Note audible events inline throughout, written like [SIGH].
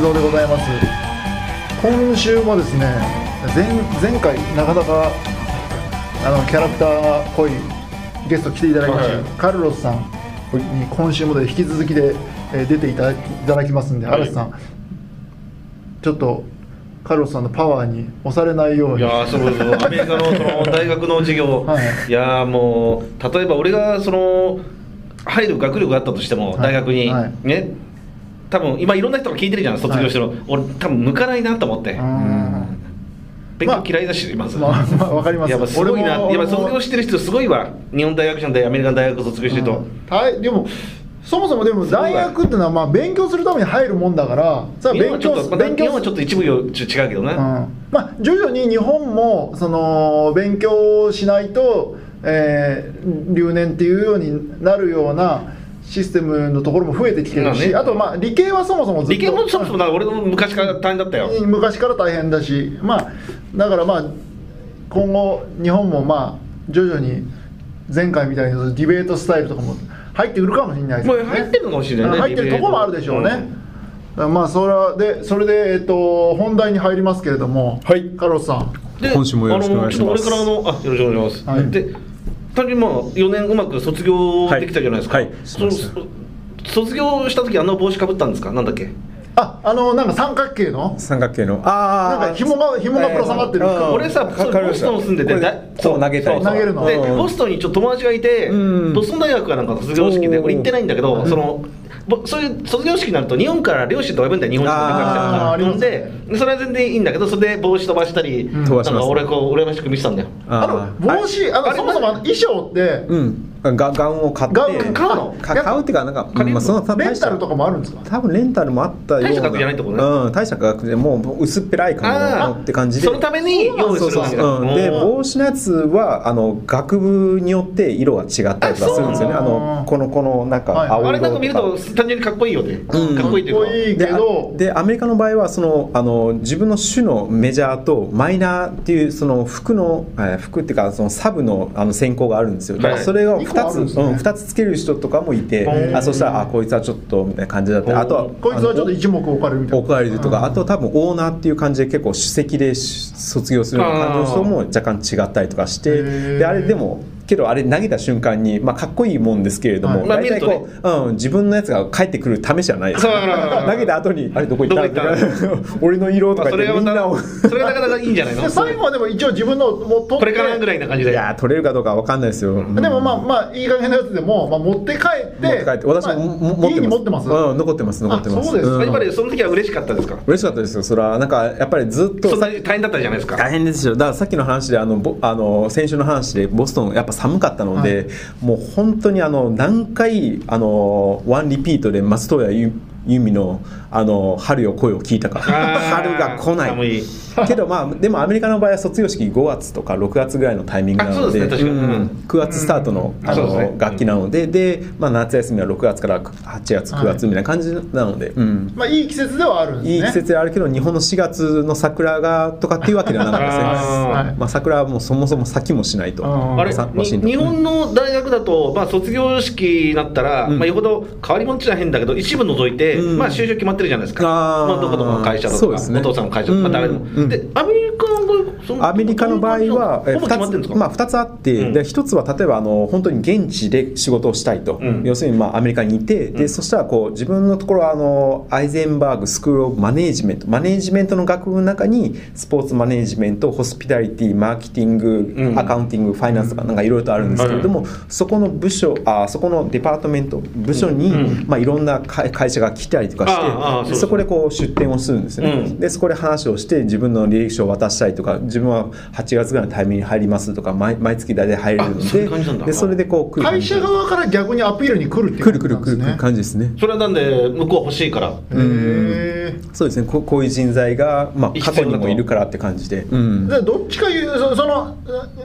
でございます。今週もですね前前回なかなかあのキャラクターが濃いゲスト来ていただきました、はい。カルロスさんに今週もで引き続きで、えー出ていただきますんで、はい。嵐さん。ちょっとカルロスさんのパワーに押されないように。いやーそうそう。アメリカのその大学の授業、はい。い、やーもう例えば俺がその入る学力があったとしても、はい。大学に、はい。ね多分今いろんな人が聞いてるじゃん卒業してる。の、俺多分向かないなと思って、うーん。勉強嫌いだし、まず、まあまあわかります。やっぱすごいな。やっぱ卒業してる人すごいわ。日本大学じゃんでアメリカの大学卒業してると、うんはい。でもそもそもでも大学っていうのはまあ勉強するために入るもんだからさ勉強ちょっと、まあ、勉強日本はちょっと一部よちょ違うけどね、うん。まあ徐々に日本もその勉強しないと、えー留年っていうようになるようなシステムのところも増えてきてるし、まあね。あとまあ理系はそもそもずっと理系もそもそも俺も昔から大変だったよ、昔から大変だしまあだからまあ今後日本もまあ徐々に前回みたいにディベートスタイルとかも入ってくるかもしれないですもう入ってるのかもしれないね入ってるところも。あるでしょうね、まあそれはでそれで、えっと、本題に入りますけれども、はい。カルロスさん。で今週もよろしくお願いします。あのちょっと俺からあのあよろしくお願いします、はい。で単純にまあ4年うまく卒業できたじゃないですか、はい。はい。卒業した時あの帽子かぶったんですか？なんだっけ？ああのなんか三角形の？三角形の。あなんか紐が紐がぶら下がってるえー。うん俺さボストン住んでてこれだこう投げたりそう投げるの。でうんボストンにちょっと友達がいて、うん。ボストン大学かなんかの卒業式で俺行ってないんだけど、そのぼそういう卒業式になると日本から両親と呼ぶんだよ日本人とかみたいあーなありますねででそれは全然いいんだけどそれで帽子飛ばしたり、ん。飛ばします。なんか俺こう羨ましく見てたんだよ。あの帽子あのそもそも衣装って、うんガガウンを買って。買うの？か買うっていうかなんかまあその多分レンタルとかもあるんですか？多分レンタルもあったような。大した額じゃないってことね。うん大した額でもう薄っぺらい感じって感じで。そのために用意するわけだ。うん、で帽子のやつはあの学部によって色が違ったりとかするんですよね。あのこのこのなんかはい青色。あれなんか見ると単純にかっこいいよね、ん。かっこいいっていうか。かっこいいけでどあでアメリカの場合はそのあの自分の種のメジャーとマイナーっていうその服の、えー服っていうかそのサブのあの専攻があるんですよ。だからそれを二個あ2つ、うん、2つつける人とかもいてー。あそしたらあこいつはちょっとみたいな感じだった。りあとはこいつはちょっと一目置かれるみたいな。おかわりとか、あと多分オーナーっていう感じで結構首席で卒業するような感じの人も若干違ったりとかしてであれでもけどあれ投げた瞬間に、まあ、かっこいいもんですけれども、はい。まあ大体こ見う、うん、自分のやつが返ってくる試しじゃないですそうそうそう。投げた後にあれどこ行った？どこ行った？[LAUGHS] 俺の色とまあ、か言それがみんなをそれがなかなかいいんじゃないの？で最後はでも一応自分のもう取ってこれからぐらいな感じで。いやー取れるかどうかわかんないですよ、うん。でもまあまあいい加減なやつでも、まあ、持って帰って持って帰って私もまあも持ってます。家に持ってます、うん、残ってます残ってます。あそうですやっぱりその時は嬉しかったですか？嬉しかったですよ。それはなんかやっぱりずっとそんなに大変だったじゃないですか？大変ですよ。だからさっきの話であのぼあの先週の話でボストンやっぱ寒かったので、はい。もう本当にあの何回あのワンリピートで松任谷由由実のあの春よ声を聞いたか春が来ない。けどまあでもアメリカの場合は卒業式5月とか6月ぐらいのタイミングなのでですねうん。9月スタートのあそうですね。の楽器なのでで、まあ、夏休みは6月から8月9月みたいな感じなので、うん。まあいい季節ではあるんですね。いい季節であるけど日本の4月の桜がとかっていうわけではなかったですね。あー。まあ、桜はもうそもそも咲きもしないと。うんあれ日本の大学だと、まあ、卒業式になったら、うん。まあ、よほど変わり者っちゃ変だけど一部除いて、うん。まあ、就職決まってるじゃないですか、まあ、どこどこの会社とか、お父さんの会社とか、まあ、誰でも、でアメアメリカの場合はほぼ決まあ、2つあって、うん。で1つは例えばあの本当に現地で仕事をしたいと、うん。要するにまあアメリカにいて、でそしたらこう自分のところはあのアイゼンバーグスクール・オブ・マネージメントマネージメントの学部の中にスポーツマネージメントホスピタリティマーケティング、うん。アカウンティングファイナンスとかなんかいろいろとあるんですけれども、そこの部署あそこのデパートメント部署に、うん。まあ、いろんな会会社が来たりとかしてそこでこう出店をするんですね、うん。でそこで話をして自分の履歴書を渡したりとか自分は8月ぐらいのタイミングに入りますとか毎毎月大体入れるのででそれでこう来る会社側から逆にアピールに来るっていう来る来る来る来る感じですね。それはなんで向こうは欲しいから。へえそうですね。こうこういう人材が、まあ、過去にもいるからって感じで、うん。でどっちかいうそその、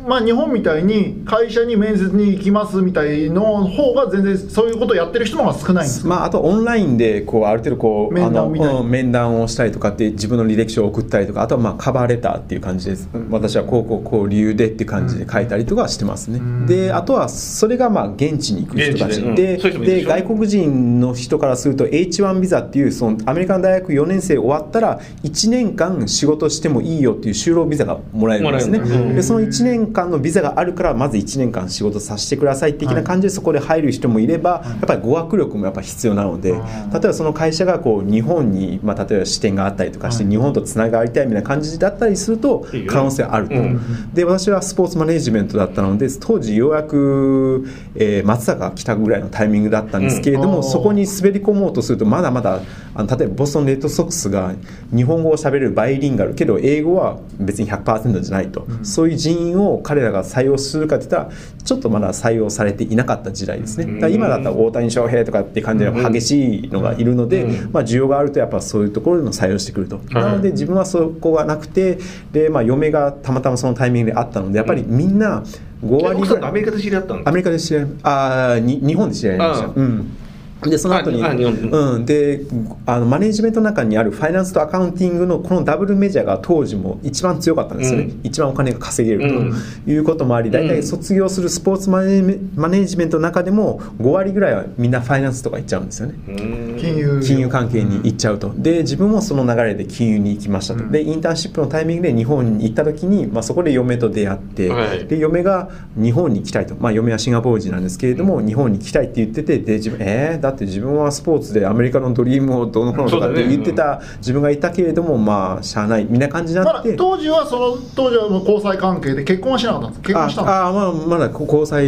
まあ、日本みたいに会社に面接に行きますみたいの方が全然そういうことをやってる人の方が少ないんですか、まあ、あとオンラインでこうある程度こう面談みたいな。あの、うん面談をしたりとかって自分の履歴書を送ったりとかあとはまあカバーレターっていう感じです。私はこうこうこう理由でって感じで書いたりとかしてますね、であとはそれがまあ現地に行く人たち。で。で外国人の人からすると H1 ビザっていうそのアメリカの大学4年生終わったら1年間仕事してもいいよっていう就労ビザがもらえるんですね。でその1年間のビザがあるからまず1年間仕事させてください的な感じでそこで入る人もいれば、やっぱり語学力もやっぱ必要なので、例えばその会社がこう日本に、まあ、例えば支店があったりとかして、日本とつながりたいみたいな感じだったりすると可能性あると、う。ん。で私はスポーツマネジメントだったので当時ようやく、えー松坂が来たぐらいのタイミングだったんですけれども、うん。そこに滑り込もうとするとまだまだあの例えばボストン・レッドソックスが日本語を喋れるバイリンガルけど英語は別に100%じゃないと、そういう人員を彼らが採用するかって言ったらちょっとまだ採用されていなかった時代ですね、だ今だったら大谷翔平とかって感じで激しいのがいるので、うん。まあ、需要があるとやっぱそういうところでも採用してくると、なので自分はそこがなくてで、まあ、嫁がたまたまそのタイミングであったのでやっぱりみんな5割ぐらい。アメリカで知り合ったんですアメリカで知り合いあーに日本で知り合いましたああうんでその後にうん、であのマネジメントの中にあるファイナンスとアカウンティングのこのダブルメジャーが当時も一番強かったんですよね、うん。一番お金が稼げるうん。ということもあり、大体卒業するスポーツマネマネジメントの中でも5割ぐらいはみんなファイナンスとか行っちゃうんですよね。うん。金融。金融関係に行っちゃうと。で自分もその流れで金融に行きましたと、うん。でインターンシップのタイミングで日本に行った時に、まあ、そこで嫁と出会って、はい。で嫁が日本に来たいと、まあ、嫁はシンガポール人なんですけれども、日本に来たいって言っててで自分えー、だって自分はスポーツでアメリカのドリームをどうのこうのとかって言ってた自分がいたけれどもまあしゃあない。みたいな感じになって。当時はその当時はもう交際関係で結婚はしなかったんです結婚したんですああまあまだ交際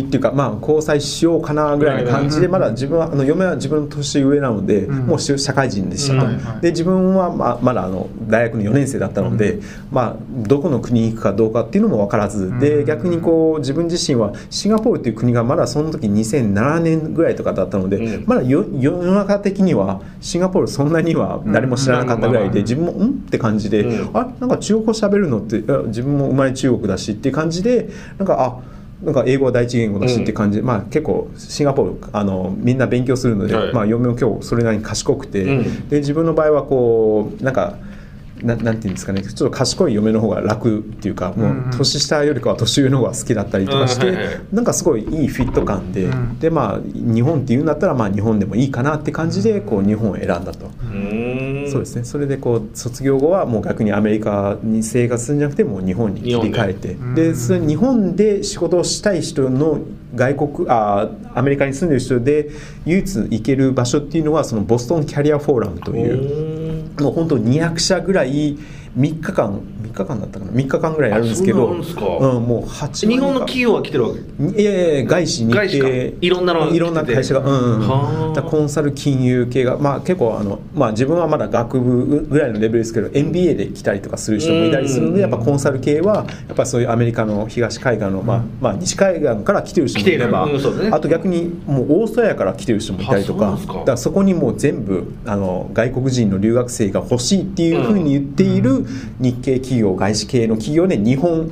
っていうか、まあ交際しようかなぐらいな感じで、うんまだ自分はあの嫁は自分の年上なので、うん。もうし社会人でしたと、うん。はいはい。で自分はまあまだあの大学の4年生だったので、まあどこの国に行くかどうかっていうのも分からず、うん。で逆にこう自分自身はシンガポールっていう国がまだその時2007年ぐらいとかだったので、うん。まだよ世の中的にはシンガポールそんなには誰も知らなかったぐらいで、うん。自分もん？って感じで、うん。あなんか中国語喋るのって自分も生まれ中国だしっていう感じでなんかあなんか英語は第一言語だしっていう感じで、まあ結構シンガポールあのみんな勉強するので、はい。まあ嫁も今日それなりに賢くて、うん。で自分の場合はこうなんかななんていうんですかね。ちょっと賢い嫁の方が楽っていうかもう年下よりかは年上の方が好きだったりとかして、うん。なんかすごいいいフィット感で、うんでまあ日本っていうんだったらまあ日本でもいいかなって感じでこう日本を選んだと。うん。そうですね。それでこう卒業後はもう逆にアメリカに生活するんじゃなくてもう日本に切り替えて。で。それ日本で仕事をしたい人の外国あアメリカに住んでる人で唯一行ける場所っていうのはそのボストンキャリアフォーラムといううんもう本当200社ぐらい3日間日間だったかな？3日間ぐらいやるんですけどもう8日本の企業は来てるわけいやいや外資に外資か。いろんなのいろんな会社が、うんコンサル金融系が、まあ、結構あの、まあ、自分はまだ学部ぐらいのレベルですけど MBA で来たりとかする人もいたりするのでやっぱコンサル系はやっぱそういうアメリカの東海岸の、まあまあ、西海岸から来てる人もいれば、あと逆にもうオーストラリアから来てる人もいたりとかあそか。だからそこにもう全部あの外国人の留学生が欲しいっていうふうに言っている日系企業外資系の企業で日本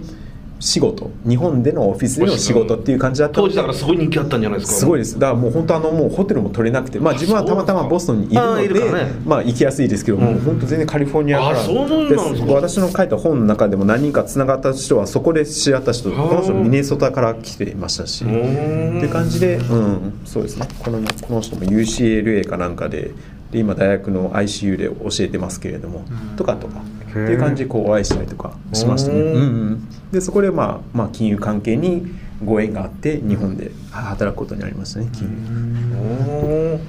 仕事日本でのオフィスでの仕事っていう感じだった当時だからすごい人気あったんじゃないですか。すごいです。だからもう本当あのもうホテルも取れなくてまあ自分はたまたまボストンにいるあのでね。まあ行きやすいですけど、うん。もう本当全然カリフォルニアからですか。私の書いた本の中でも何人かつながった人はそこで知り合った人こはあの人ミネソタから来ていましたしって感じでうんそうですね。このこの人も UCLA かなんかでで今大学の ICU で教えてますけれども、とかとかっていう感じでこうお会いしたりとかしましたね、うんうん。うん、でそこで、まあ、まあ金融関係にご縁があって日本で働くことになりましたね金融、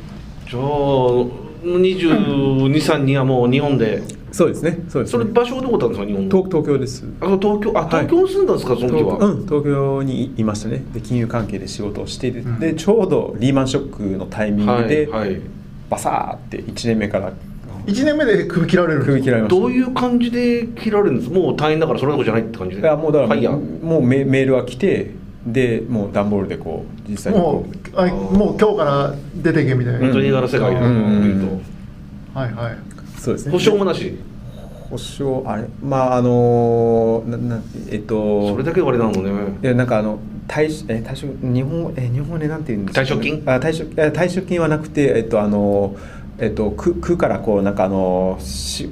じゃあ223人はもう日本で。そうですねそうですそれね場所はどこだったんですか日本の？東東京です。あ東京あはい。東京に住んだんですか、その時東,、は、うん、東京にいましたね。で金融関係で仕事をしていて、うん。でちょうどリーマンショックのタイミングで、はいはい。バサーって1年目から1年目で首切られる首切られましたどういう感じで切られるんです？もう大変だからそれどころじゃないって感じで。いやもうだからもうメメールが来てでもう段ボールでこう実際にもこうあもう今日から出てけみたいな、本当に映画の世界でうん。言うとはいはい。そうですね。保証もなし？保証あれまああのななえっとそれだけで終わりなのね。いやなんかあの退しえ退職日本語え日本語でなんて言うんですか退職金？あ退職え退職金はなくてえっとあのえっと区区からこうなんかあのし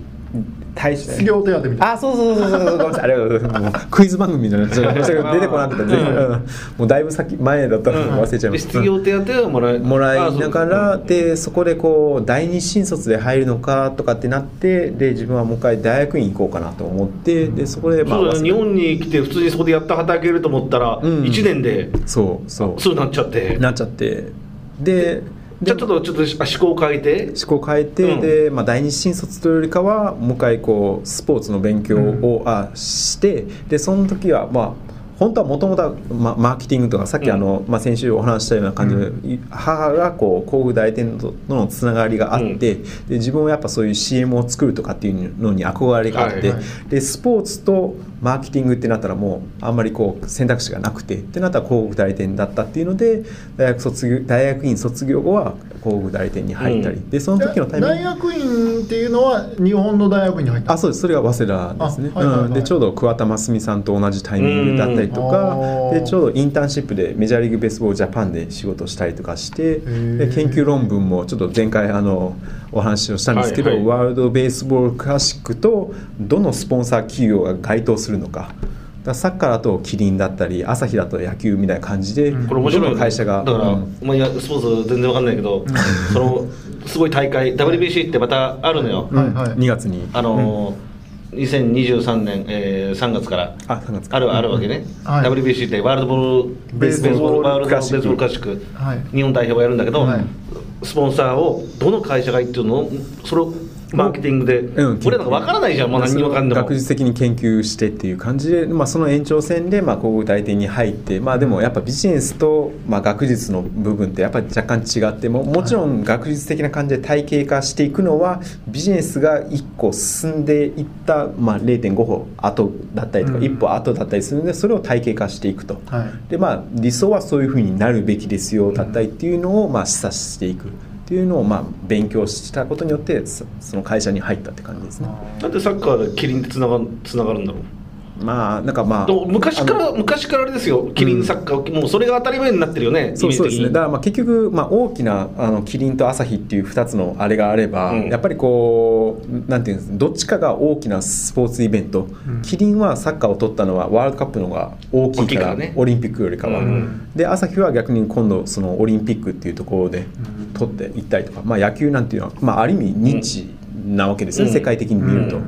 退失業手当みたいな。あそうそうそうそうそう。ごめんなさい。ありがとうございます。[LAUGHS] クイズ番組みたいな出てこなかった全然うん。もうだいぶ先前だったの忘れちゃいまでした。失業手当はもらえもらいながらでそこでこう第二新卒で入るのかとかってなってで自分はもう一回大学院行こうかなと思ってでそこでまあ日本に来て普通にそこでやった働けると思ったら、うん。1年でそうそう。すぐなっちゃって。なっちゃって。でじゃあちょっとちょっと思考を変えて。思考を変えて、うん。で、まあ、第二新卒というよりかはもう一回こうスポーツの勉強を、あしてでその時はまあ本当はもともとはまマーケティングとかさっきあの、まあ、先週お話ししたような感じで、母がこう工具代理店とのつながりがあって、うん。で自分はやっぱそういう CM を作るとかっていうのに憧れがあって、はいはい。でスポーツとマーケティングってなったらもうあんまりこう選択肢がなくてってなったら広告代理店だったっていうので大学卒業大学院卒業後は広告代理店に入ったり、うん。でその時のタイミング。大学院っていうのは日本の大学院に入ったあそうです。それが早稲田ですね、あはいはいはい。うん、でちょうど桑田真澄さんと同じタイミングだったりとか。うん。でちょうどインターンシップでメジャーリーグベースボールジャパンで仕事したりとかしてーで研究論文もちょっと前回あのお話をしたんですけど、はいはい。ワールドベースボールクラシックとどのスポンサー企業が該当するのか。だサッカーだとキリンだったり朝日だと野球みたいな感じで、うん。これ面白いよね。どの会社が。だから、うん。お前やスポーツ全然わかんないけど、そのすごい大会 WBC ってまたあるのよ、はいはい。2月に。あのー2023年、えー3月から。あ3月かあるあるわけね、はい。WBC ってワールドボールベースボールワールドベースボールクク。ラシラシック、はい。日本代表がやるんだけど、はいスポンサーをどの会社がいいっていうの？をそれをマーケティングで、うん俺なんか分からないじゃん、もう何にもかんでも。学術的に研究してっていう感じで、まあ、その延長線でまあ広告代理店に入って、まあ、でもやっぱビジネスとまあ学術の部分ってやっぱり若干違ってももちろん学術的な感じで体系化していくのはビジネスが1個進んでいった、まあ、0.5歩後だったりとかうん。1歩後だったりするのでそれを体系化していくと。はい。でまあ、理想はそういうふうになるべきですよだったりっていうのをまあ示唆していくっていうのをまあ勉強したことによってその会社に入ったって感じですね。なんでサッカーでキリンってつながつながるんだろうまあなんかまあ昔から昔からあれですよ。キリンサッカー、もうそれが当たり前になってるよねそうそうですね。だだからまあ結局、まあ、大きなあのキリンとアサヒっていう2つのあれがあれば、うん。やっぱりこうなんていうんですどっちかが大きなスポーツイベント、うん。キリンはサッカーを取ったのはワールドカップの方が大きいからね。オリンピックよりかは、うん。でアサヒは逆に今度そのオリンピックっていうところでん取っていったりとか、まあ、野球なんていうのは、まあ、ある意味ニッチなわけですよね、うん。世界的に見ると。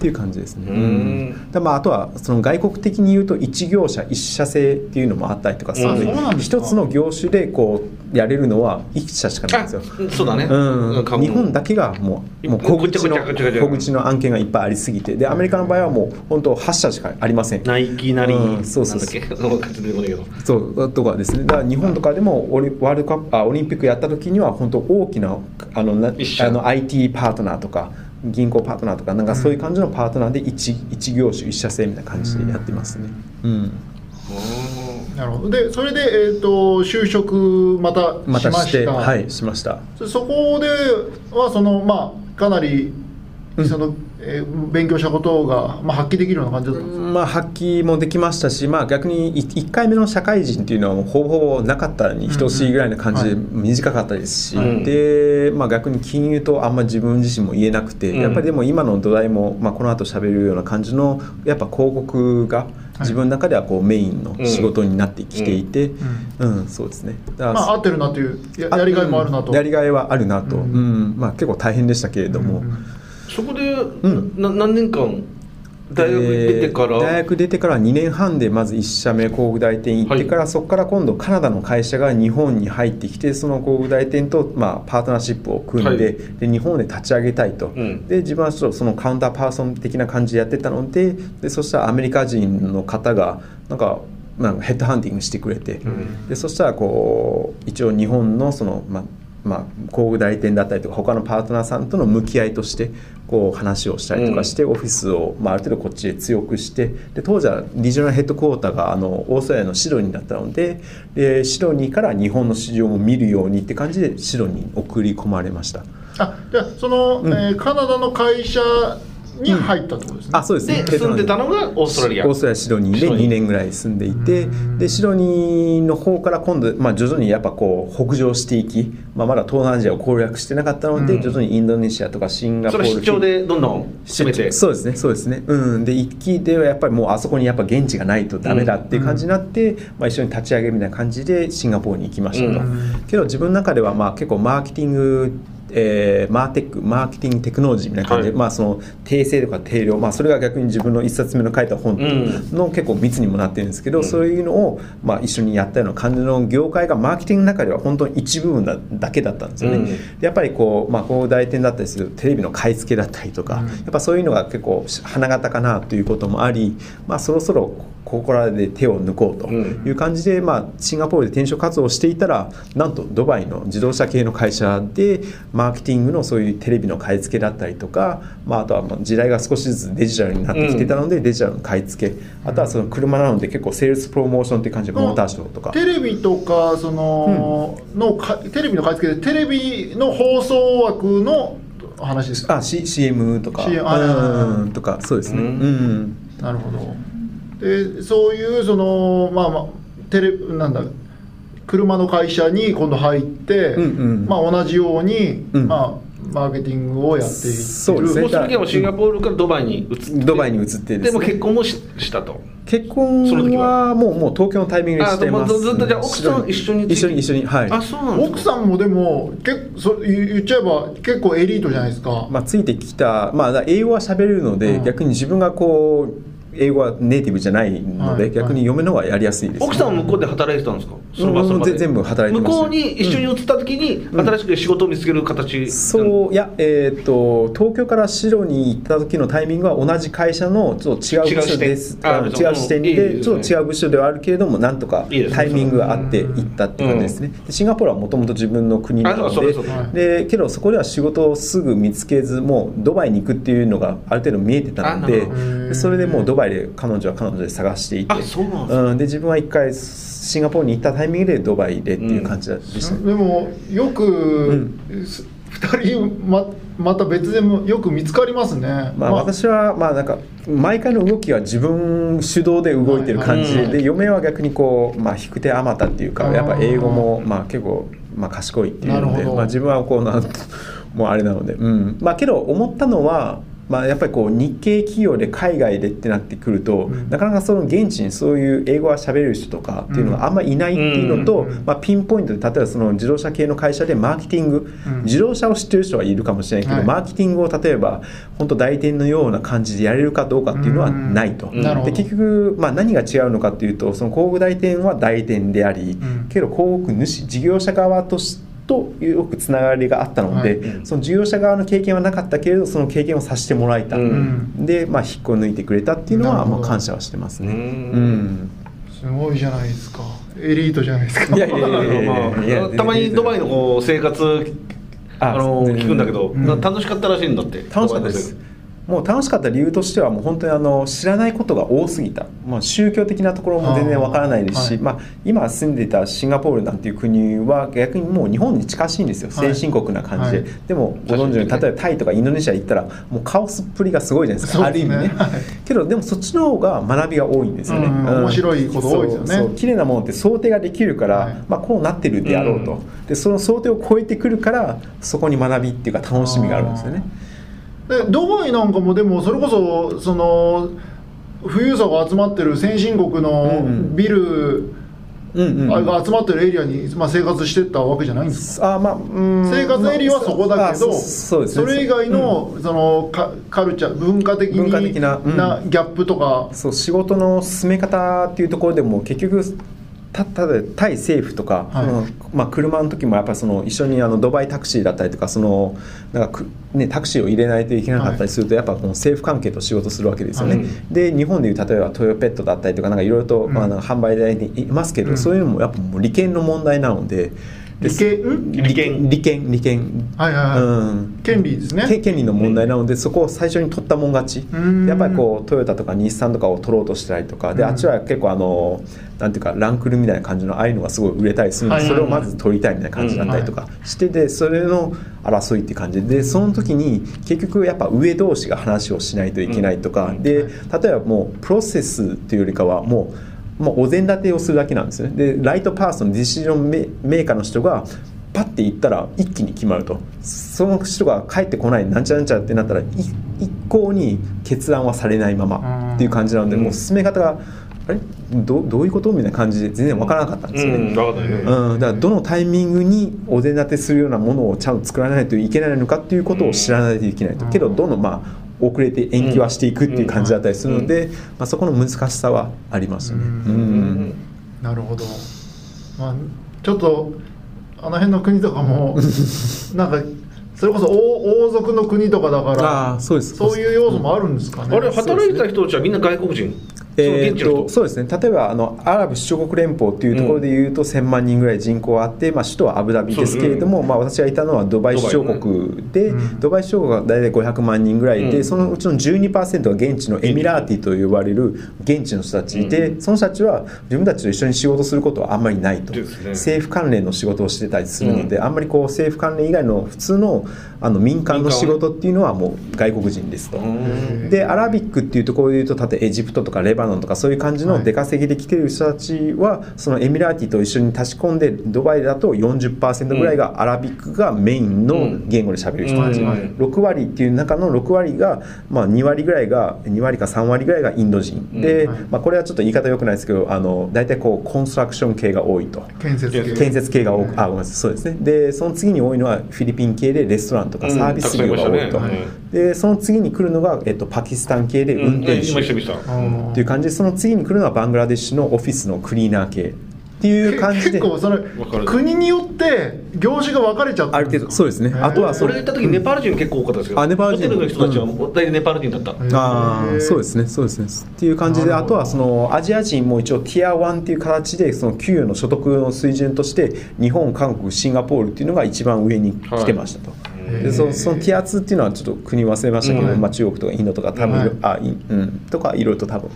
うんっていう感じですね。でまあ、あとはその外国的に言うと一業者一社制っていうのもあったりとかする。のであそう一つの業種でこうやれるのは一社しかないんですよ。あそうだね、うん、日本だけがもうもう小口の小口の案件がいっぱいありすぎて。でアメリカの場合はもう本当8社しかありません。ナイキなり、うん。そうそうなんだっけ？勝手に出てこないけど。そうとかですね。だから日本とかでもオリワールドカップあオリンピックやった時には本当大きなあのあの IT パートナーとか銀行パートナーとかなんかそういう感じのパートナーで一一業種一社制みたいな感じでやってますね。うん。なるほど。でそれで、えー、と就職またましたましした。てはいしました。そそこではそのまあかなりその、えー勉強したことが、まあ、発揮できるような感じだったんですか、まあ、発揮もできましたし、まあ、逆に1回目の社会人っていうのはほぼほぼなかったに等しいぐらいな感じでうん。短かったですし、うんで、まあ、逆に金融とあんま自分自身も言えなくて、うん。やっぱりでも今の土台も、まあ、この後喋るような感じのやっぱ広告が自分の中ではこうメインの仕事になってきていて、うん。そうですね。まあ合ってるなというややりがいもあるなと、やりがいはあるなと、ううん。んまあ、結構大変でしたけれども。うんそこで、ん。な何年間大学出てから、で大学出てから2年半でまず1社目広告代理店行ってから、そこから今度カナダの会社が日本に入ってきてその広告代理店と、まあ、パートナーシップを組んで,、はい。で日本で立ち上げたいと、ん。で自分はちょっとそのカウンターパーソン的な感じでやってたのででそしたらアメリカ人の方がなんかなんかヘッドハンティングしてくれて、ん。でそしたらこう一応日本のその、まあまあ、広告代理店だったりとか他のパートナーさんとの向き合いとしてこう話をしたりとかして、オフィスを、まあ、ある程度こっちで強くしてで当時はリジョナルヘッドクォーターがあのオーストラリアのシドニーだったのででシドニーから日本の市場も見るようにって感じでシドニーに送り込まれました。あじゃあその、うんえーカナダの会社に入ったってことですね、あそうですね。で住んでたのがオーストラリア。オーストラリアシドニーでシドニー。2年ぐらい住んでいてでシドニーの方から今度、まあ、徐々にやっぱこう北上していき、まあ、まだ東南アジアを攻略してなかったので、うん。徐々にインドネシアとかシンガポールそれ出張でどんどん攻めて。そうですねそうですね。うん。で一期ではやっぱりもうあそこにやっぱ現地がないとダメだっていう感じになって、まあ、一緒に立ち上げみたいな感じでシンガポールに行きましたと、うん。けど自分の中ではまあ結構マーケティングえーマーテックマーケティングテクノロジーみたいな感じ。で、はい。まあその訂正とか定量、まあ、それが逆に自分の一冊目の書いた本うん。の結構密にもなってるんですけど、うん。そういうのをまあ一緒にやったような感じの業界がマーケティングの中では本当に一部分だだけだったんですよね。うん。でやっぱりこう、まあ、こう代理店だったりするテレビの買い付けだったりとか、うん。やっぱそういうのが結構花形かなということもあり、まあ、そろそろここらで手を抜こうという感じで、まあ、シンガポールで転職活動をしていたらなんとドバイの自動車系の会社でマーケティングのそういうテレビの買い付けだったりとか、まあ、あとはまあ時代が少しずつデジタルになってきてたので、デジタルの買い付け。あとはその車なので結構セールスプロモーションって感じでモーターショーとか。テレビとかその、のかテレビの買い付けでテレビの放送枠の話ですか？あ、C、CM とか。CM あうんとかそうですね、うん。うん。なるほどでそういうそのまあまあテレなんだ車の会社に今度入って、うんうん。まあ、同じように、うん。まあ、マーケティングをやっている。そうですね。もうその時はもうシンガポールからドバイに移って。ドバイに移ってですね。でも結婚もししたと。結その時婚は。はもうもう東京のタイミングでしてます。あずずっとじゃあ奥さん一緒に。一緒に一緒にはい。あそうなんですか。奥さんもでもけそ言言っちゃえば結構エリートじゃないですか、まあ、ついてきた、まあ、英語は喋れるので、うん。逆に自分がこう英語はネイティブじゃないので、はい。逆に嫁の方がやりやすいです、奥さんは向こうで働いてたんですか？その場その場で。うん全部働いてました向こうに一緒に移った時に新しく仕事を見つける形そういや、えー、と東京から白に行った時のタイミングは同じ会社のちょっと違う部署です。違う視点ですね。でちょっと違う部署ではあるけれどもなんとかタイミングがあって行ったっていう感じですね、でシンガポールはもともと自分の国なのでそうそうそうでけどそこでは仕事をすぐ見つけずもうドバイに行くっていうのがある程度見えてたのでそれでもうドバイで彼女は彼女で探していて。あそうなんで自分は一回シンガポールに行ったタイミングでドバイでっていう感じでしたね、でもよく、ん。す二人ままた別でもよく見つかりますね、まあ、私はまあなんか毎回の動きは自分主導で動いてる感じで,、嫁は逆にこう、まあ、引く手あまたっていうかやっぱ英語もまあ結構、まあ、賢いっていうので、まあ、自分はこうなんもうあれなので、うん。まあ、けど思ったのは、まあ、やっぱりこう日系企業で海外でってなってくると、うん。なかなかその現地にそういう英語が喋れる人とかっていうのがあんまりいないっていうのと、うん。まあ、ピンポイントで例えばその自動車系の会社でマーケティング、うん。自動車を知ってる人はいるかもしれないけど、はい。マーケティングを例えば本当代理店のような感じでやれるかどうかっていうのはないと。で結局、まあ、何が違うのかっていうとその広告代理店は代理店であり、ん。けど広告主事業者側としとよくつながりがあったので、はい。その事業者側の経験はなかったけれどその経験をさせてもらえた、うん。で、まあ、引っこ抜いてくれたっていうのは、まあ、感謝はしてますね。すごいじゃないですか。エリートじゃないですか。いやいやいやいやまあたまにドバイのこう生活あの聞くんだけど、うん。楽しかったらしいんだって。楽しかったですもう楽しかった理由としてはもう本当にあの知らないことが多すぎた、まあ、宗教的なところも全然わからないですし、はい。まあ、今住んでいたシンガポールなんていう国は逆にもう日本に近しいんですよ。はい。先進国な感じで、はい。でもご存知のように例えばタイとかインドネシア行ったらもうカオスっぷりがすごいじゃないですか。ね。ある意味ね、はい。けどでもそっちの方が学びが多いんですよね、うん。面白いこと多いですよね。綺麗なものって想定ができるから、はい。まあ、こうなってるであろうと、うん。でその想定を超えてくるからそこに学びっていうか楽しみがあるんですよね。でドバイなんかもでもそれこそその富裕層が集まってる先進国のうんビルうんうんあが集まってるエリアに、まあ、生活してったわけじゃないんですか？あまあ、うん。生活エリアはそこだけあど、そそうですね。れ以外の,、そのカカルチャー文化的に文化的なうん。ギャップとか、そう仕事の進め方っていうところでも結局たただ対政府とか、はい。まあ、車の時もやっぱりその一緒にあのドバイタクシーだったりとかそのなんかく、ね、タクシーを入れないといけなかったりすると、やっぱこの政府関係と仕事するわけですよね、はい。で日本でいう例えばトヨペットだったりとかなんかいろいろと、うん。まあ、販売代にいますけど、うん。そういうのもやっぱもう利権の問題なのでで利権ん？利権利権利権はいはいはい、うん。権利ですね。け権利の問題なので、そこを最初に取ったもん勝ち。やっぱりこうトヨタとか日産とかを取ろうとしたりとかで、うん。あっちは結構あのなんていうかランクルみたいな感じのああいうのがすごい売れたりするので、はいはいはい。それをまず取りたいみたいな感じだったりとかしてでそれの争いっていう感じでその時に結局やっぱ上同士が話をしないといけないとか、うん。で例えばもうプロセスっていうよりかはもうもうお膳立てをするだけなんですね。で right person decision メメーカーの人がパッて言ったら一気に決まると。その人が帰ってこないなんちゃらなんちゃらってなったらい一向に決断はされないままっていう感じなので、うん。もう進め方があれ？どどういうこと？みたいな感じで全然わからなかったんですよね。うん。うん、だからどのタイミングにお膳立てするようなものをちゃんと作らないといけないのかっていうことを知らないといけないと、うん。けどどんどんまあ遅れて延期はしていくっていう感じだったりするので、まあ、そこの難しさはありますよね。うんうんなるほど。まあちょっとあの辺の国とかも [LAUGHS] なんかそれこそ王王族の国とかだからああそうです。そういう要素もあるんですかね、あれ働いてた人たちはみんな外国人？えー現地の人？とそうですね。例えばあのアラブ首長国連邦っていうところでいうと、1000万人ぐらい人口あって、まあ、首都はアブダビですけれども、まあ、私がいたのはドバイ首長国で、うん。ドバイ首長国が大体500万人ぐらいで、うん。そのうちの12%が現地のエミラーティと呼ばれる現地の人たちで、その人たちは自分たちと一緒に仕事することはあんまりないと、ね。政府関連の仕事をしてたりするので、あんまりこう政府関連以外の普通のあの民間の仕事っていうのはもう外国人ですと。うん。でアラビックっていうところでいうと例えばエジプトとかレバノンとかそういう感じの出稼ぎで来てる人たちは、そのエミラーティと一緒に足し込んでドバイだと40%ぐらいがアラビックがメインの言語で喋る人たち、うん。はい6割っていう中の6割が、まあ、2割ぐらいが2割か3割ぐらいがインド人、うん。で、はい。まあ、これはちょっと言い方良くないですけどあの大体こうコンストラクション系が多いと。建設系。建設系が多くあごめんなさい。そうですね。でその次に多いのはフィリピン系でレストランとかうん。サービス業が多いと、でその次に来るのが、えっと、パキスタン系で運転手、っていう感じでその次に来るのはバングラデシュのオフィスのクリーナー系っていう感じで。[LAUGHS] 結構そのかる。国によって業種が分かれちゃってある程度そうですね。あとはそれ行った時ネパール人結構多かったですよあネパール人。ホテルの人たちは大体ネパール人だった、ああそうですね。そうですね。っていう感じであとはそのアジア人も一応ティア1っていう形でその給与の所得の水準として日本韓国シンガポールっていうのが一番上に来てましたと、いでそそのティア2っていうのはちょっと国忘れましたけど、うん。まあ、中国とかインドとか多分、はい。あいうん、とかいろいろと多分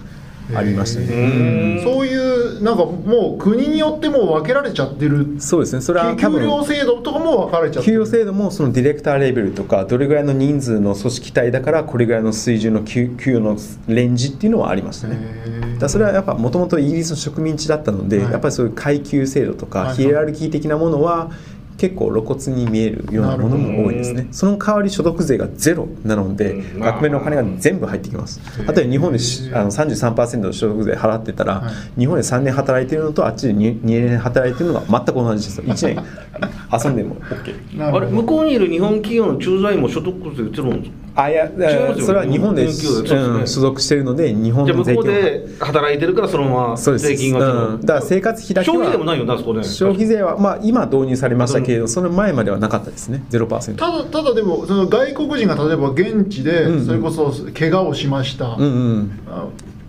ありましたね、うん。そういうなんかもう国によってもう分けられちゃってる。そうですね。それは多給分料制度とかも分かれちゃってる。給与制度もそのディレクターレベルとかどれぐらいの人数の組織体だからこれぐらいの水準の給給与のレンジっていうのはありましたね。だからそれはやっぱもともとイギリスの植民地だったので、はいやっぱりそういう階級制度とかヒエラルキー的なものは結構露骨に見えるようなものも多いですね。その代わり所得税がゼロなので、うん。学名のお金が全部入ってきます。へー。例えば日本でしあの33%の所得税払ってたら、はい。日本で3年働いてるのとあっちで 2, 年働いてるのが全く同じですよ。1年。[LAUGHS] 遊んでも OK あれ向こうにいる日本企業の駐在員も所得税移るんですか？あいやそれは日本で、うん所属してるので日本じゃあ向こうの税金をで働いてるからそのまま税金がだから生活費だけは。消費税もないよなそこね。消費税は、まあ、今導入されましたけれど、その前まではなかったですね。0%ただただでもその外国人が例えば現地でそれこそ怪我をしました、うんうん。あ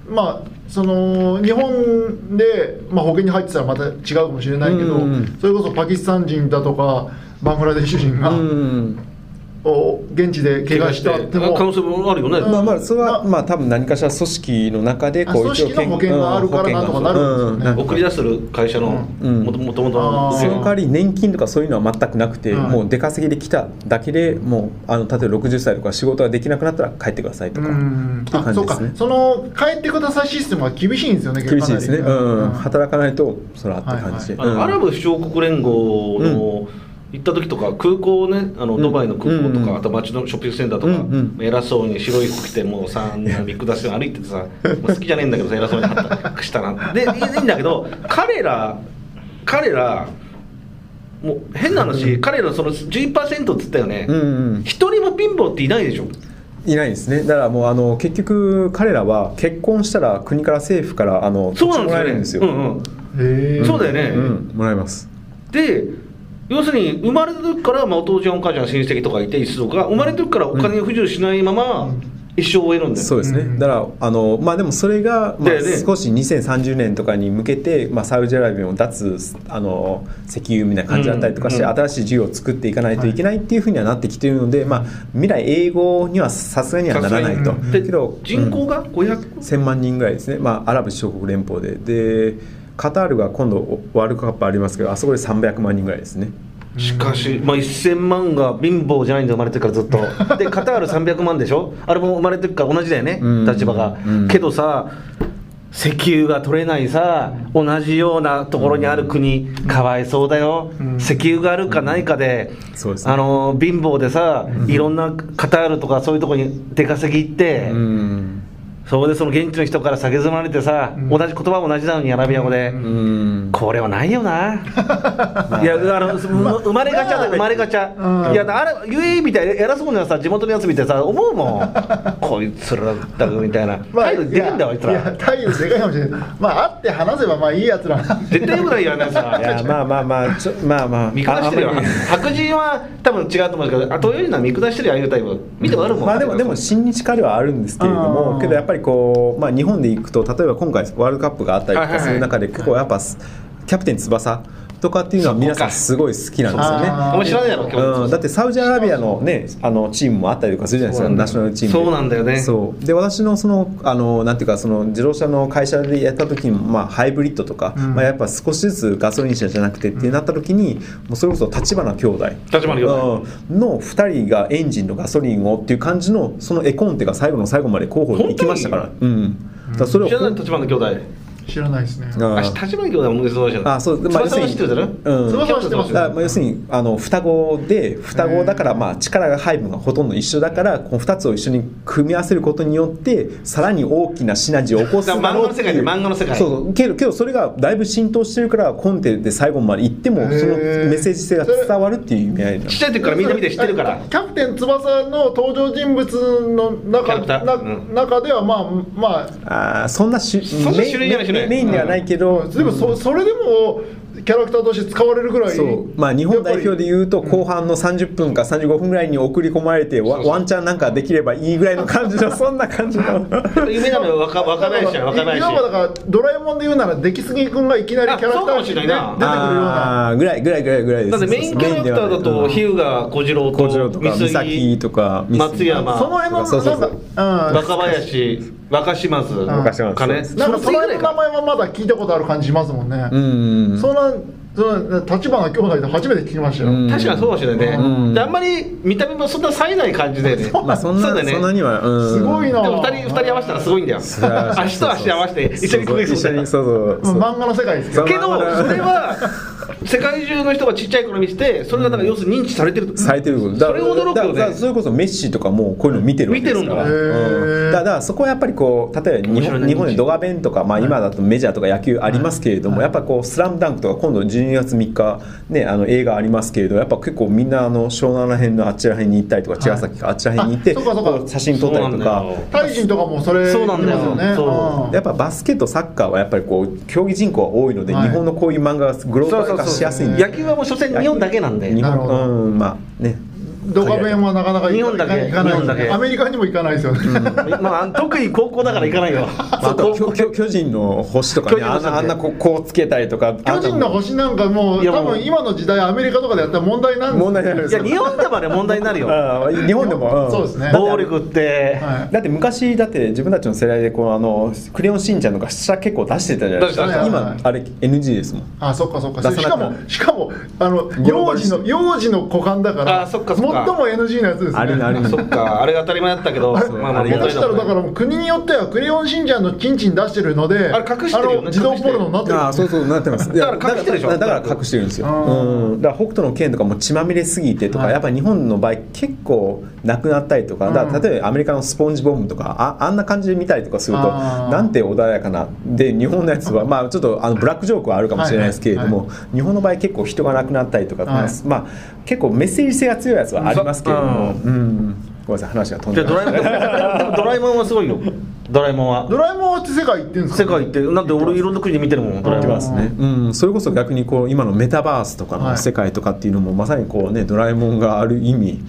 まあその日本で、まあ、保険に入ってたらまた違うかもしれないけど、うんうんそれこそパキスタン人だとかバングラデシュ人が、うんお現地で怪我したっても可能性もあるよね、うんまあまあそれはままあ多分何かしら組織の中であ組織の保険があるからなんとかなるんですよね。うん送り出する会社のうん。もともとその代わり年金とかそういうのは全くなくて、はいもう出稼ぎで来ただけでもうあの例えば60歳とか仕事ができなくなったら帰ってくださいとか、うん。っていうあそうか感じですね。その帰ってくださいシステムは厳しいんですよね厳しいですね、働かないとそらって感じで、アラブ首長国連合の行った時とか空港ねあのうん。ドバイの空港とか、うんあと街のショッピングセンターとか、うんうん。偉そうに白い服着てもうさビッグダッシュ歩いててさもう好きじゃねえんだけどさ偉そうにしたなでいいんだけど彼ら彼らもう変な話、彼らその11%って言ったよね。うんうん。一、人も貧乏っていないでしょ。いないですね。だからもうあの結局彼らは結婚したら国から政府からあのそう土地もらえなんでるんですすよ、よね、うん。うん。そうだよね。うん、もらえます。で要するに生まれた時から、まあ、お父ちゃんお母ちゃん親戚とかいて一族が生まれた時からお金を不自由しないまま一生終えるんだよそうですね、うん。だからあのまあでもそれが、まあ少し2030年とかに向けて、まあ、サウジアラビアを脱あの石油みたいな感じだったりとかして、うんうん新しい事業を作っていかないといけないっていうふうにはなってきているので、まあ、未来英語にはさすがにはならないと。さすがに。けど人口が500 1000万人ぐらいですね、まあ、アラブ首長国連邦で。でカタールが今度ワールドカップありますけどあそこで300万人ぐらいですね。しかし、まあ、1000万が貧乏じゃないんで生まれてるからずっと。[LAUGHS] でカタール300万でしょ？あれも生まれてるから同じだよね、うん。立場が、うん。けどさ石油が取れないさ同じようなところにある国、かわいそうだよ、うん。石油があるかないかで、そうですね。あの貧乏でさ、いろんなカタールとかそういうところに出稼ぎ行って、うんそこでその現地の人から下げずまれてさ、うん同じ言葉も同じなのにアラビア語で、うんこれはないよな。[LAUGHS] いや、あの、生 [LAUGHS] まれがちゃだ、生まれがちゃ。うんいや、あれ、ゆえみたいな偉そうなさ、地元のやつ見てさ、思うもん。[LAUGHS] こいつらだみたいな。態度できんだよ、あいついやら。態度でかいかもしれないまあ会って話せばまあいいやつら絶対よくないよね、いさ。やまあまあまあちょまあまあ見下してるよああんまり。白人は多分違うと思うんですけど、あ、東洋人は見下してるよ、ああいうタイプ。見てもあるもん。まあでもでも親日家ではあるんですけれどあもーけどやっぱりこうまあ日本で行くと例えば今回ワールドカップがあったりとかする中で結構やっぱキャプテン翼とかっていうのは皆さんすごい好きなんですよね。あー。お前知らないやろ、今日。うん、だってサウジアラビアの,、ね、あのチームもあったりとかするじゃないですか、ナショナルチーム。でそうなんだよね。そう。で私のそのあのなんていうかその自動車の会社でやった時にも、まあ、ハイブリッドとか、うん。まあ、やっぱ少しずつガソリン車じゃなくてってなった時に、もうそれこそ立花兄弟。立花兄弟。うん。の2人がエンジンのガソリンをっていう感じのその絵コンテが最後の最後まで候補に行きましたから。うん。だそれを知らない、立花の兄弟。知らないですね。ああ、立花兄弟はもうそうじゃない。あそう翼は知ってるだろうん。翼は知ってまあ要するにあの双子で双子だからまあ力が配分がほとんど一緒だからこの2つを一緒に組み合わせることによってさらに大きなシナジーを起こす漫画の世界で。漫画の世界。そうけどけどそれがだいぶ浸透してるからコンテで最後まで行ってもそのメッセージ性が伝わるっていう意味合いなちっちゃい時からみんな見て知ってるから。キャプテン翼の登場人物の中なうん。中ではまあまああーそんなしそんな種類じゃない種類メインではないけど、でもそそれでもキャラクターとして使われるぐらいそう。まあ、日本代表でいうと後半の30分か35分ぐらいに送り込まれてワワンチャンなんかできればいいぐらいの感じのそんな感じの。[LAUGHS] 夢なのよ若若林じゃん若林いわばだからドラえもんで言うなら出来すぎ君がいきなりキャラクターとしてね出てくるような。ぐらいぐらいぐらいぐらいです。だってメインキャラクターだと日向小次郎小次郎とかと三三崎杉とか松山。その辺のそうそうそう。なんかうん。若林若島津。若島津。なんかその名前前はまだ聞いたことある感じしますもんね、うん。そんなその立花兄弟で初めて聞きましたよ、うん。確かにそうかもしれないね、うん。であんまり見た目もそんな冴えない感じだよね。まあそんなね。そんなには、うん、すごいな。でも二人二人合わせたらすごいんだよ。足と足合わせて一緒に食い一緒にそうそう漫画の世界ですけど。けどそれは世界中の人がちっちゃい頃見ててそれがだから要するに認知されてると。されてること。それ驚くよね。だからだからそれこそメッシとかもこういうの見てるわけですから見てるんだ。うん。だからだからそこはやっぱりこう例えば日本日本でドガベンとか、まあ、今だとメジャーとか野球ありますけれども、やっぱこう「スラムダンクとか今度12月3日、ね、あの映画ありますけれどやっぱ結構みんなあの湘南ら辺のあっちら辺に行ったりとか茅ヶ崎かあっちら辺に行って、あそうかそうか。こう写真撮ったりとか。タイ人とかもそれそうなんだよ。ねやっぱバスケットサッカーはやっぱりこう競技人口が多いので、はい。日本のこういう漫画がグローバル化しやすいんで野球はもう所詮日本だけなんで。日本うん。まあねドカベンはなかなか日本だけ。行かないアメリカにも行かないですよね、まあ特に高校だから行かないよ。巨人の星とかねあんなあんなこうこうつけたりとか巨人の星なんかもう多分今の時代アメリカとかでやったら問題なんですよ問題になるんですよいや日本でまで問題になるよ。ああ日本でも、ん。そうですね。暴力って、はい。だって昔だって自分たちの世代でこうあの「クレヨンしんちゃん」とか下結構出してたじゃないですか。今あれ NG ですもん。あそっかそっか。しかもしかもあの幼児の幼児の股間だからあそっかそっか最も NG なやつですね。あれのあれの [LAUGHS] そっかあれが当たり前だったけどまあまあ下手したらだから国によってはクレヨンしんちゃんのチンチン出してるのであれ隠してるよね自動ポルノになってる。ああそうそうなってます。だから隠してるでしょ。だからだから隠してるんですよ、うん、だから北斗の拳とかも血まみれすぎてとか、はい。やっぱ日本の場合結構なくなったりとか、だ例えばアメリカのスポンジボムとかああんな感じで見たりとかするとなんて穏やかなで日本のやつはまあちょっとあのブラックジョークはあるかもしれないですけれども、はい。日本の場合結構人が亡くなったりとか、はい。まあ結構メッセージ性が強いやつはありますけれども、うん、ごめんなさい話が飛んでドラえもんでもドラえもんはすごいよドラえもんは？ドラえもんって世界行ってるんですか世界行ってなんで俺いろんな国で見てるもんドラえますね、うん、それこそ逆にこう今のメタバースとかの世界とかっていうのもまさにこうねドラえもんがある意味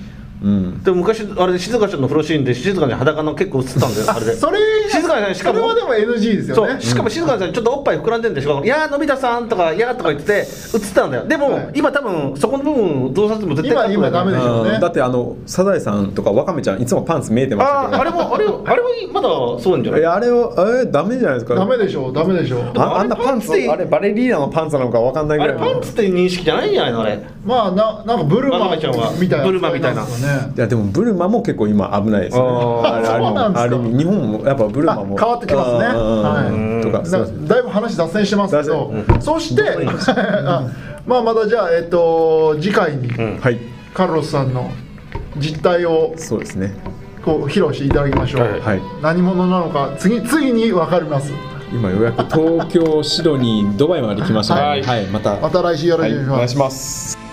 うん。でも昔あれで静香ちゃんの風呂シーンで静香ちゃん裸の結構映ったんだよあれで。それ静香ちゃんしかもそれはでも NG ですよね。そうしかも静香ちゃんちょっとおっぱい膨らんでるんでしょ「いやーのび太さん」とか「いやー」とか言ってて映ってたんだよ。でも、はい。今多分そこの部分どうさせても絶対今今ダメでしょうね。うん。だってあのサザエさんとかワカメちゃんいつもパンツ見えてましたけどあああれもあれもあれもまだそうなんじゃない？えあれをあれダメじゃないですか？ダメでしょうダメでしょう。ああんなパンツあれパンツであれバレリーナのパンツなのかわかんないぐあらい。のれパンツって認識じゃないんじゃないのあれ。まあななんかブルマワカメちゃんはみたいなブルマみたいな。ねいやでもブルマも結構今危ないですね。ああれそうなんです味日本もやっぱブルマも。あ変わってきますね。はい。とかだだいぶ話脱線してますけど、そして [LAUGHS] あまあまたじゃあえっと次回にカルロスさんの実態をそうですね。こう披露していただきましょう、何者なのか次ついに分かります。今ようやく東京シドニードバイまで来ましたね。はい。はい。また。また来週よろしくお願いします